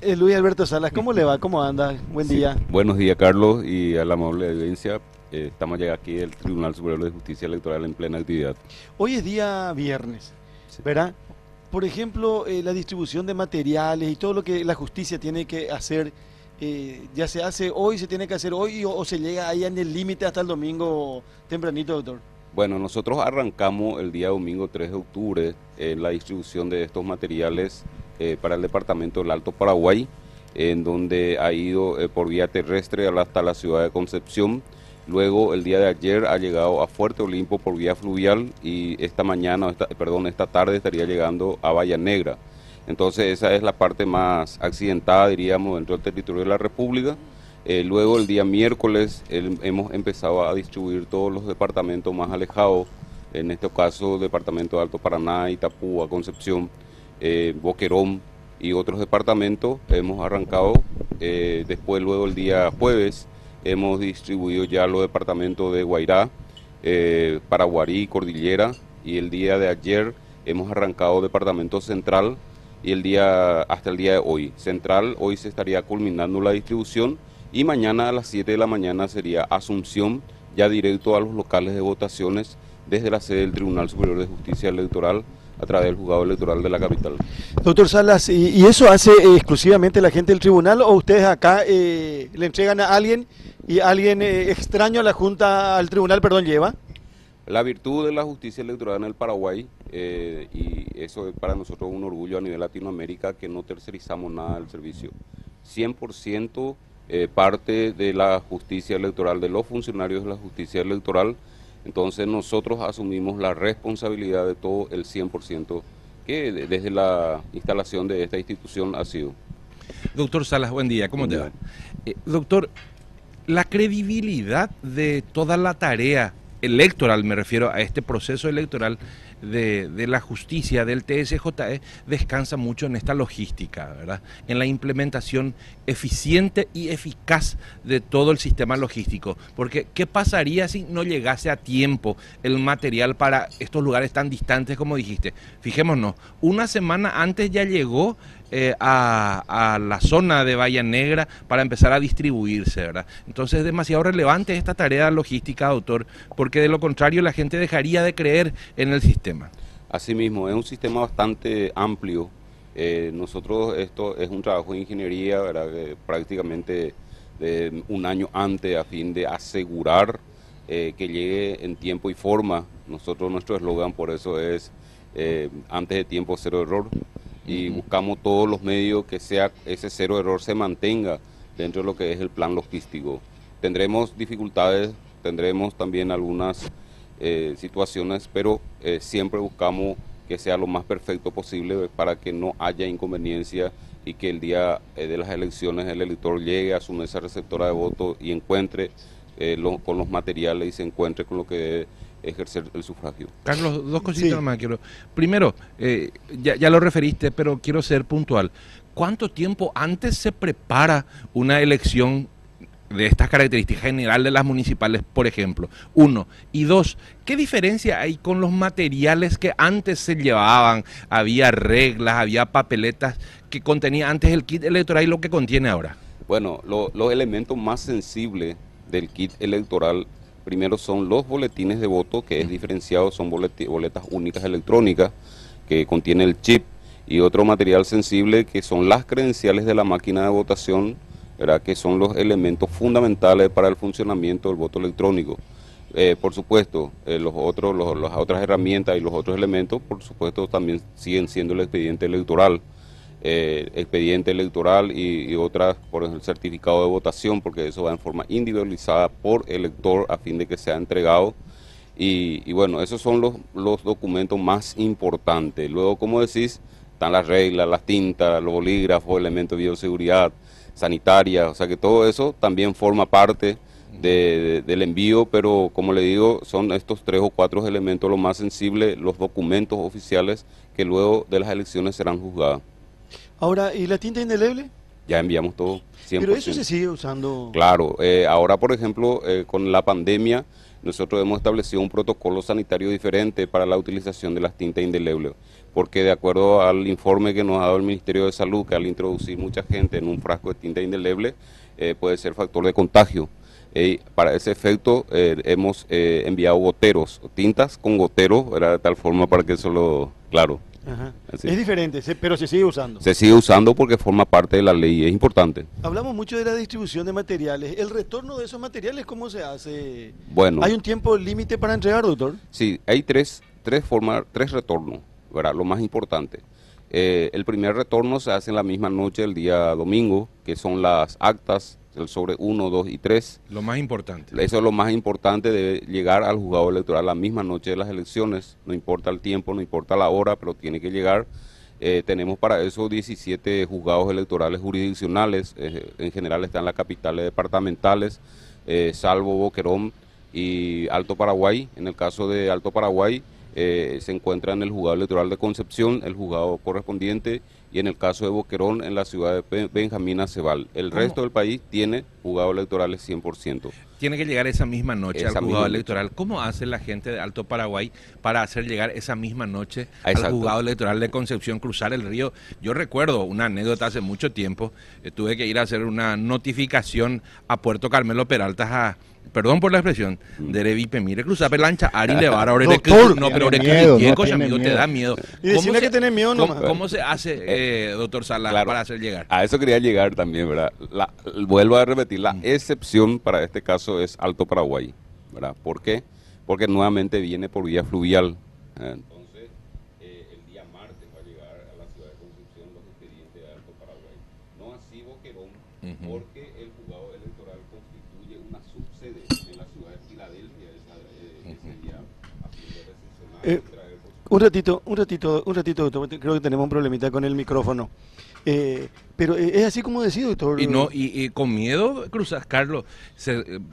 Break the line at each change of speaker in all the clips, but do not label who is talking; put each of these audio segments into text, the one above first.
Eh, Luis Alberto Salas, ¿cómo le va? ¿Cómo anda? Buen día.
Buenos días, Carlos, y a la amable audiencia. Eh, estamos ya aquí del Tribunal Superior de Justicia Electoral en plena actividad.
Hoy es día viernes, ¿verdad? Por ejemplo, eh, la distribución de materiales y todo lo que la justicia tiene que hacer, ya se hace hoy, se tiene que hacer hoy o, o se llega ahí en el límite hasta el domingo tempranito, doctor.
Bueno, nosotros arrancamos el día domingo 3 de octubre en la distribución de estos materiales para el departamento del Alto Paraguay, en donde ha ido por vía terrestre hasta la ciudad de Concepción Luego, el día de ayer ha llegado a Fuerte Olimpo por vía fluvial y esta mañana, perdón, esta tarde estaría llegando a Bahía Negra. Entonces, esa es la parte más accidentada, diríamos, dentro del territorio de la República. Eh, luego, el día miércoles, hemos empezado a distribuir todos los departamentos más alejados, en este caso, departamento de Alto Paraná, Itapúa, Concepción, eh, Boquerón y otros departamentos. Hemos arrancado eh, después, luego, el día jueves Hemos distribuido ya los departamentos de Guairá, eh, Paraguarí, Cordillera y el día de ayer hemos arrancado departamento central y el día hasta el día de hoy. Central hoy se estaría culminando la distribución y mañana a las 7 de la mañana sería Asunción ya directo a los locales de votaciones desde la sede del Tribunal Superior de Justicia Electoral a través del juzgado electoral de la capital.
Doctor Salas, ¿y, eso hace eh, exclusivamente la gente del tribunal o ustedes acá eh, le entregan a alguien y alguien eh, extraño a la Junta, al tribunal, perdón, lleva?
La virtud de la justicia electoral en el Paraguay, y eso es para nosotros un orgullo a nivel Latinoamérica, que no tercerizamos nada del servicio. 100% parte de la justicia electoral, de los funcionarios de la justicia electoral, entonces nosotros asumimos la responsabilidad de todo el 100% que desde la instalación de esta institución ha sido.
Doctor Salas, buen día, ¿cómo te va? Eh, doctor, la credibilidad de toda la tarea electoral, me refiero a este proceso electoral, de, la justicia, del TSJE, descansa mucho en esta logística, ¿verdad? En la implementación eficiente y eficaz de todo el sistema logístico. Porque, ¿qué pasaría si no llegase a tiempo el material para estos lugares tan distantes como dijiste? Fijémonos, una semana antes ya llegó eh, a, la zona de Bahía Negra para empezar a distribuirse, ¿verdad? Entonces es demasiado relevante esta tarea logística, doctor, porque de lo contrario la gente dejaría de creer en el sistema.
Asimismo, es un sistema bastante amplio. Eh, nosotros, esto es un trabajo de ingeniería, ¿verdad? prácticamente de un año antes a fin de asegurar eh, que llegue en tiempo y forma. Nosotros, nuestro eslogan por eso es antes de tiempo, cero error y buscamos todos los medios que sea ese cero error se mantenga dentro de lo que es el plan logístico. Tendremos dificultades, tendremos también algunas eh, situaciones, pero eh, siempre buscamos que sea lo más perfecto posible para que no haya inconveniencia y que el día eh, de las elecciones el elector llegue a su mesa receptora de voto y encuentre con los materiales y se encuentre con lo que debe ejercer el sufragio.
Carlos, dos cositas más quiero. Primero, eh, ya, ya lo referiste, pero quiero ser puntual. ¿Cuánto tiempo antes se prepara una elección de estas características general de las municipales, por ejemplo. Uno. Y dos, ¿qué diferencia hay con los materiales que antes se llevaban? Había reglas, había papeletas que contenía antes el kit electoral y lo que contiene ahora.
Bueno, los elementos más sensibles del kit electoral Primero son los boletines de voto, que es diferenciado, son boletas únicas electrónicas que contiene el chip y otro material sensible que son las credenciales de la máquina de votación, ¿verdad? que son los elementos fundamentales para el funcionamiento del voto electrónico. Eh, por supuesto, eh, los otros, las otras herramientas y los otros elementos, por supuesto, también siguen siendo el expediente electoral eh, expediente electoral y, otras por el certificado de votación, porque eso va en forma individualizada por elector a fin de que sea entregado. Y, bueno, esos son los, los documentos más importantes. Luego, como decís, están las reglas, las tintas, los bolígrafos, elementos de bioseguridad, sanitaria, o sea que todo eso también forma parte del envío, pero como le digo, son estos tres o cuatro elementos los más sensibles, los documentos oficiales que luego de las elecciones serán juzgados.
Ahora, ¿y la tinta indeleble?
Ya enviamos todo.
100%. Pero eso se sigue usando.
Claro, eh, ahora por ejemplo, eh, con la pandemia, nosotros hemos establecido un protocolo sanitario diferente para la utilización de las tintas indelebles, porque de acuerdo al informe que nos ha dado el Ministerio de Salud, que al introducir mucha gente en un frasco de tinta indeleble, eh, puede ser factor de contagio. Eh, para ese efecto eh, hemos enviado goteros, tintas con goteros, era de tal forma para que eso lo, claro.
Es diferente, pero se sigue usando.
Se sigue usando porque forma parte de la ley, es importante.
Hablamos mucho de la distribución de materiales. ¿El retorno de esos materiales cómo se hace?
Bueno.
¿Hay un tiempo límite para entregar, doctor?
Sí, hay tres, tres formas, tres retornos, ¿verdad? Lo más importante. Eh, el primer retorno se hace en la misma noche del día domingo, que son las actas, el sobre 1, 2 y 3.
Lo más importante.
Eso es lo más importante, de llegar al juzgado electoral la misma noche de las elecciones, no importa el tiempo, no importa la hora, pero tiene que llegar. Eh, tenemos para eso 17 juzgados electorales jurisdiccionales, eh, en general están las capitales departamentales, salvo Boquerón y Alto Paraguay. En el caso de Alto Paraguay, eh, se encuentra en el juzgado electoral de Concepción, el juzgado correspondiente, y en el caso de Boquerón, en la ciudad de Benjamín Acebal. El resto del país tiene juzgado electorales 100%.
Tiene que llegar esa misma noche al juzgado electoral. ¿Cómo hace la gente de Alto Paraguay para hacer llegar esa misma noche al juzgado electoral de Concepción, cruzar el río? Yo recuerdo una anécdota hace mucho tiempo, eh, tuve que ir a hacer una notificación a Puerto Carmelo Peralta a perdón por la expresión, mm. de Revipe, mire, cruza pelancha, Ari le va a
doctor,
no, pero
no
amigo, te da miedo.
Y decirle que tenés miedo
¿cómo, ¿Cómo se hace, eh, doctor Sala, para hacer llegar?
A eso quería llegar también, ¿verdad? La, vuelvo a repetir, la mm. excepción para este caso es Alto Paraguay, ¿verdad? ¿Por qué? Porque nuevamente viene por vía fluvial. ¿eh? Entonces, eh, el día martes va a llegar a la ciudad de Concepción los expedientes de Alto Paraguay. No así Boquerón, porque el juzgado electoral constituye una subsede en la ciudad de Filadelfia esa, ese día
eh, un ratito, un ratito, un ratito, doctor. Creo que tenemos un problemita con el micrófono. Eh, pero eh, es así como decía, doctor.
Y no, y, con miedo cruzas, Carlos,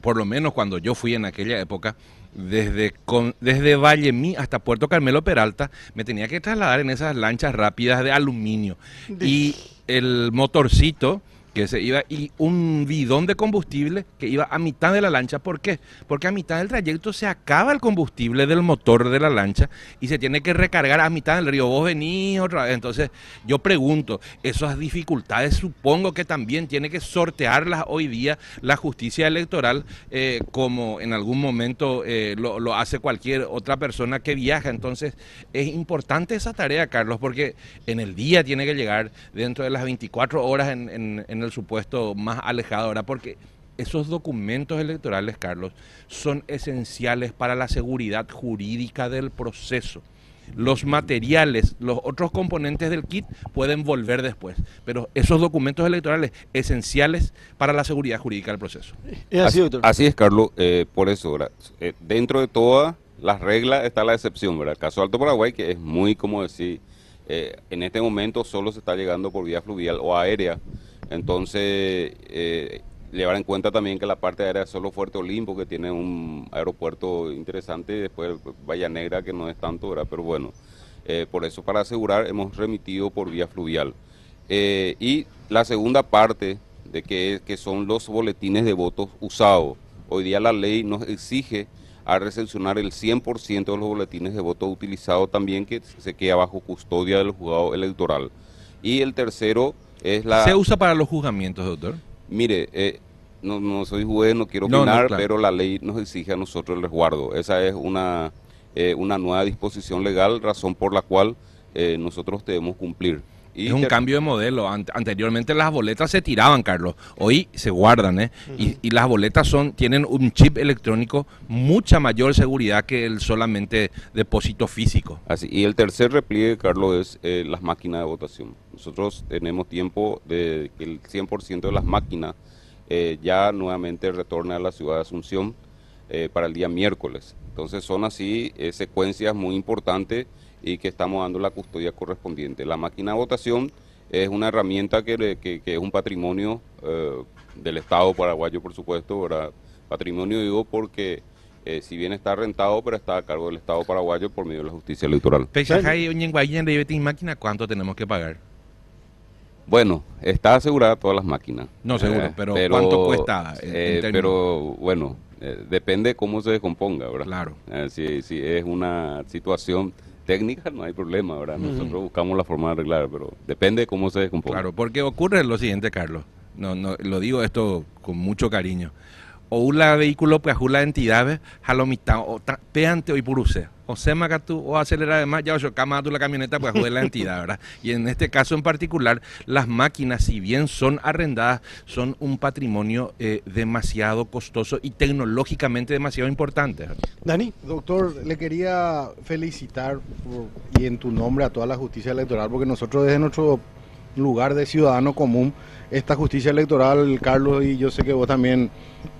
por lo menos cuando yo fui en aquella época, desde, con, desde Vallemí hasta Puerto Carmelo Peralta, me tenía que trasladar en esas lanchas rápidas de aluminio. Y el motorcito que se iba y un bidón de combustible que iba a mitad de la lancha. ¿Por qué? Porque a mitad del trayecto se acaba el combustible del motor de la lancha y se tiene que recargar a mitad del río. Vos venís otra vez. Entonces, yo pregunto, esas dificultades supongo que también tiene que sortearlas hoy día la justicia electoral, eh, como en algún momento eh, lo, hace cualquier otra persona que viaja. Entonces, es importante esa tarea, Carlos, porque en el día tiene que llegar dentro de las 24 horas en, en, en el el supuesto más alejado ahora, porque esos documentos electorales, Carlos, son esenciales para la seguridad jurídica del proceso. Los materiales, los otros componentes del kit pueden volver después, pero esos documentos electorales esenciales para la seguridad jurídica del proceso.
así, es, Carlos, eh, por eso, eh, dentro de todas las reglas está la excepción, ¿verdad? El caso Alto Paraguay, que es muy, como decir, eh, en este momento solo se está llegando por vía fluvial o aérea, entonces, eh, llevar en cuenta también que la parte aérea es solo Fuerte Olimpo, que tiene un aeropuerto interesante, y después Valla Negra, que no es tanto, ¿verdad? pero bueno, eh, por eso para asegurar hemos remitido por vía fluvial. Eh, y la segunda parte de que, que son los boletines de votos usados. Hoy día la ley nos exige a recepcionar el 100% de los boletines de votos utilizados también que se queda bajo custodia del juzgado electoral. Y el tercero
¿Se usa para los juzgamientos, doctor?
Mire, eh, no, soy juez, no quiero opinar, pero la ley nos exige a nosotros el resguardo. Esa es una, eh, una nueva disposición legal, razón por la cual eh, nosotros debemos cumplir
es un cambio de modelo. anteriormente las boletas se tiraban, Carlos. Hoy se guardan, ¿eh? y, las boletas son tienen un chip electrónico mucha mayor seguridad que el solamente depósito físico.
Así. Y el tercer repliegue, Carlos, es eh, las máquinas de votación. Nosotros tenemos tiempo de que el 100% de las máquinas eh, ya nuevamente retorne a la ciudad de Asunción eh, para el día miércoles. Entonces son así secuencias muy importantes y que estamos dando la custodia correspondiente. La máquina de votación es una herramienta que, que, es un patrimonio eh, del Estado paraguayo, por supuesto, ¿verdad? Patrimonio digo porque eh, si bien está rentado, pero está a cargo del Estado paraguayo por medio de la justicia electoral.
máquina, ¿cuánto tenemos que pagar?
Bueno, está asegurada todas las máquinas.
No, seguro, eh, pero, ¿cuánto cuesta?
pero bueno, eh, depende cómo se descomponga, ¿verdad?
Claro.
Eh, si, si es una situación técnica, no hay problema, ¿verdad? Nosotros buscamos la forma de arreglar, pero depende de cómo se descomponga.
Claro, porque ocurre lo siguiente, Carlos. No, no, lo digo esto con mucho cariño. O un vehículo, pues, la entidad, mitad, o peante o ipuruse. O sema tú, o acelerar además, ya o cama tú la camioneta, pues, jugar la entidad, ¿verdad? Y en este caso en particular, las máquinas, si bien son arrendadas, son un patrimonio eh, demasiado costoso y tecnológicamente demasiado importante.
Dani.
Doctor, le quería felicitar y en tu nombre a toda la justicia electoral, porque nosotros desde nuestro lugar de ciudadano común, esta justicia electoral, Carlos, y yo sé que vos también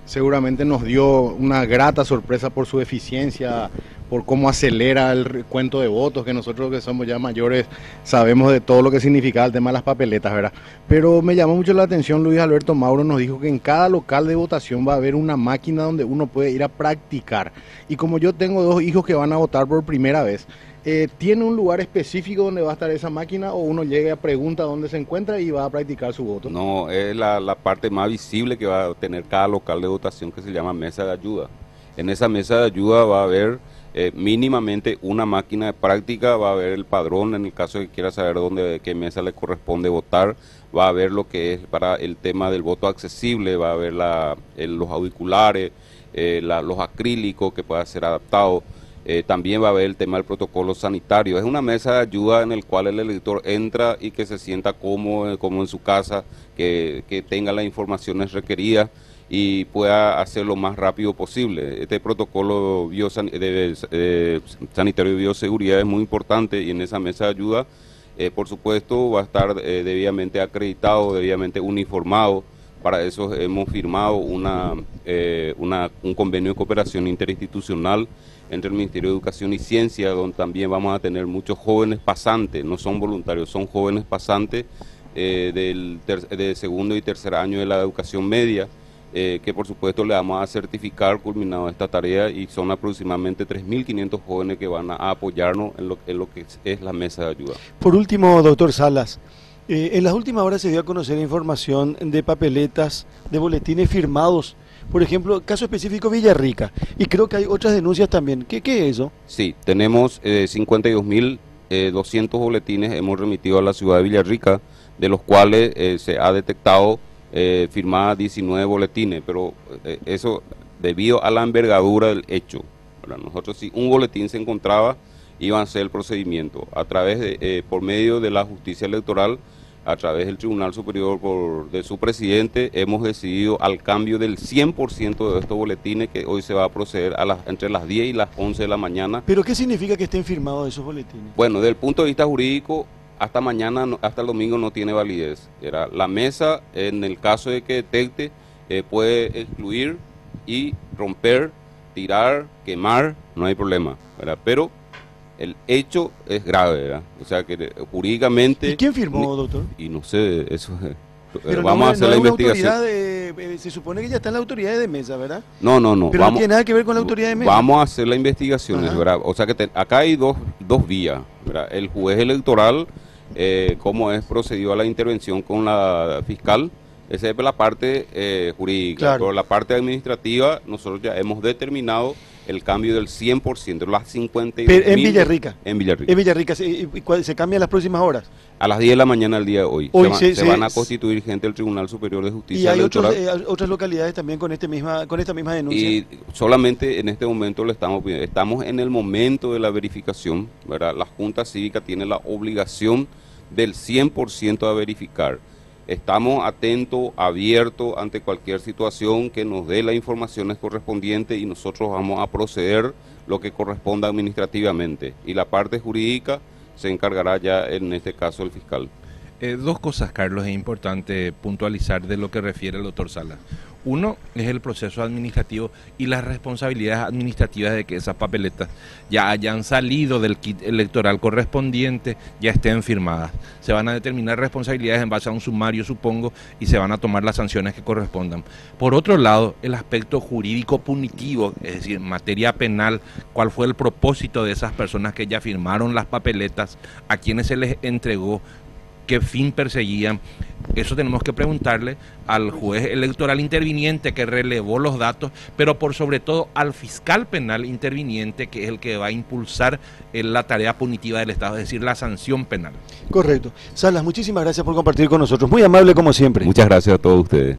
seguramente nos dio una grata sorpresa por su eficiencia, por cómo acelera el cuento de votos, que nosotros que somos ya mayores sabemos de todo lo que significa el tema de las papeletas, ¿verdad? Pero me llamó mucho la atención, Luis Alberto Mauro nos dijo que en cada local de votación va a haber una máquina donde uno puede ir a practicar. Y como yo tengo dos hijos que van a votar por primera vez, eh, ¿tiene un lugar específico donde va a estar esa máquina o uno llega a pregunta dónde se encuentra y va a practicar su voto?
No, es la, la parte más visible que va a tener cada local de votación que se llama mesa de ayuda. En esa mesa de ayuda va a haber eh, mínimamente una máquina de práctica, va a haber el padrón en el caso de que quiera saber dónde, qué mesa le corresponde votar, va a haber lo que es para el tema del voto accesible, va a haber la, los auriculares, eh, los acrílicos que pueda ser adaptado eh, también va a haber el tema del protocolo sanitario. Es una mesa de ayuda en el cual el elector entra y que se sienta cómodo, como en su casa, que, tenga las informaciones requeridas y pueda hacer lo más rápido posible. Este protocolo de, sanitario de bioseguridad es muy importante y en esa mesa de ayuda, eh, por supuesto, va a estar eh, debidamente acreditado, debidamente uniformado. Para eso hemos firmado una, una, un convenio de cooperación interinstitucional entre el Ministerio de Educación y Ciencia, donde también vamos a tener muchos jóvenes pasantes, no son voluntarios, son jóvenes pasantes eh, del de segundo y tercer año de la educación media, eh, que por supuesto le vamos a certificar culminado esta tarea y son aproximadamente 3.500 jóvenes que van a apoyarnos en lo, en lo que es la mesa de ayuda.
Por último, doctor Salas, eh, en las últimas horas se dio a conocer información de papeletas, de boletines firmados por ejemplo, caso específico Villarrica, y creo que hay otras denuncias también. ¿Qué, qué es eso?
Sí, tenemos eh, 52.200 eh, boletines hemos remitido a la ciudad de Villarrica, de los cuales eh, se ha detectado eh, firmadas 19 boletines, pero eso debido a la envergadura del hecho. Para nosotros, si un boletín se encontraba, iba a ser el procedimiento. A través de, por medio de la justicia electoral, a través del Tribunal Superior por, de su presidente, hemos decidido al cambio del 100% de estos boletines que hoy se va a proceder a las, entre las 10 y las 11 de la mañana.
¿Pero qué significa que estén firmados esos boletines?
Bueno, desde el punto de vista jurídico, hasta mañana, hasta el domingo no tiene validez. Era la mesa, en el caso de que detecte, eh, puede excluir y romper, tirar, quemar, no hay problema. ¿verdad? Pero el hecho es grave, ¿verdad? O sea que eh, jurídicamente...
¿Y quién firmó, doctor?
Y no sé, eso
eh, Pero vamos a hacer la investigación. Eh, se supone que ya está en la autoridad de mesa, ¿verdad?
No, no, no.
Pero no tiene nada que ver con la autoridad de mesa.
Vamos a hacer la investigación, ¿verdad? O sea que acá hay dos, dos vías, ¿verdad? El juez electoral, eh, cómo es procedido a la intervención con la fiscal, esa es la parte jurídica. Claro. Pero la parte administrativa, nosotros ya hemos determinado el cambio del 100%, las 50
En Villarrica.
En Villarrica.
En Villarrica, ¿se, se cambia en las próximas horas?
A las 10 de la mañana del día de hoy. hoy se, van a constituir gente del Tribunal Superior de Justicia.
Y hay eh, otras localidades también con este misma con esta misma denuncia.
Y solamente en este momento le estamos estamos en el momento de la verificación, ¿verdad? La Junta Cívica tiene la obligación del 100% a verificar. Estamos atentos, abiertos ante cualquier situación que nos dé las informaciones correspondientes y nosotros vamos a proceder lo que corresponda administrativamente. Y la parte jurídica se encargará ya en este caso el fiscal.
Eh, dos cosas, Carlos, es importante puntualizar de lo que refiere el doctor Sala. Uno es el proceso administrativo y las responsabilidades administrativas de que esas papeletas ya hayan salido del kit electoral correspondiente, ya estén firmadas. Se van a determinar responsabilidades en base a un sumario, supongo, y se van a tomar las sanciones que correspondan. Por otro lado, el aspecto jurídico punitivo, es decir, materia penal, cuál fue el propósito de esas personas que ya firmaron las papeletas, a quienes se les entregó qué fin perseguían. Eso tenemos que preguntarle al juez electoral interviniente que relevó los datos, pero por sobre todo al fiscal penal interviniente, que es el que va a impulsar eh, la tarea punitiva del Estado, es decir, la sanción penal.
Correcto. Salas, muchísimas gracias por compartir con nosotros. Muy amable como siempre.
Muchas gracias a todos ustedes.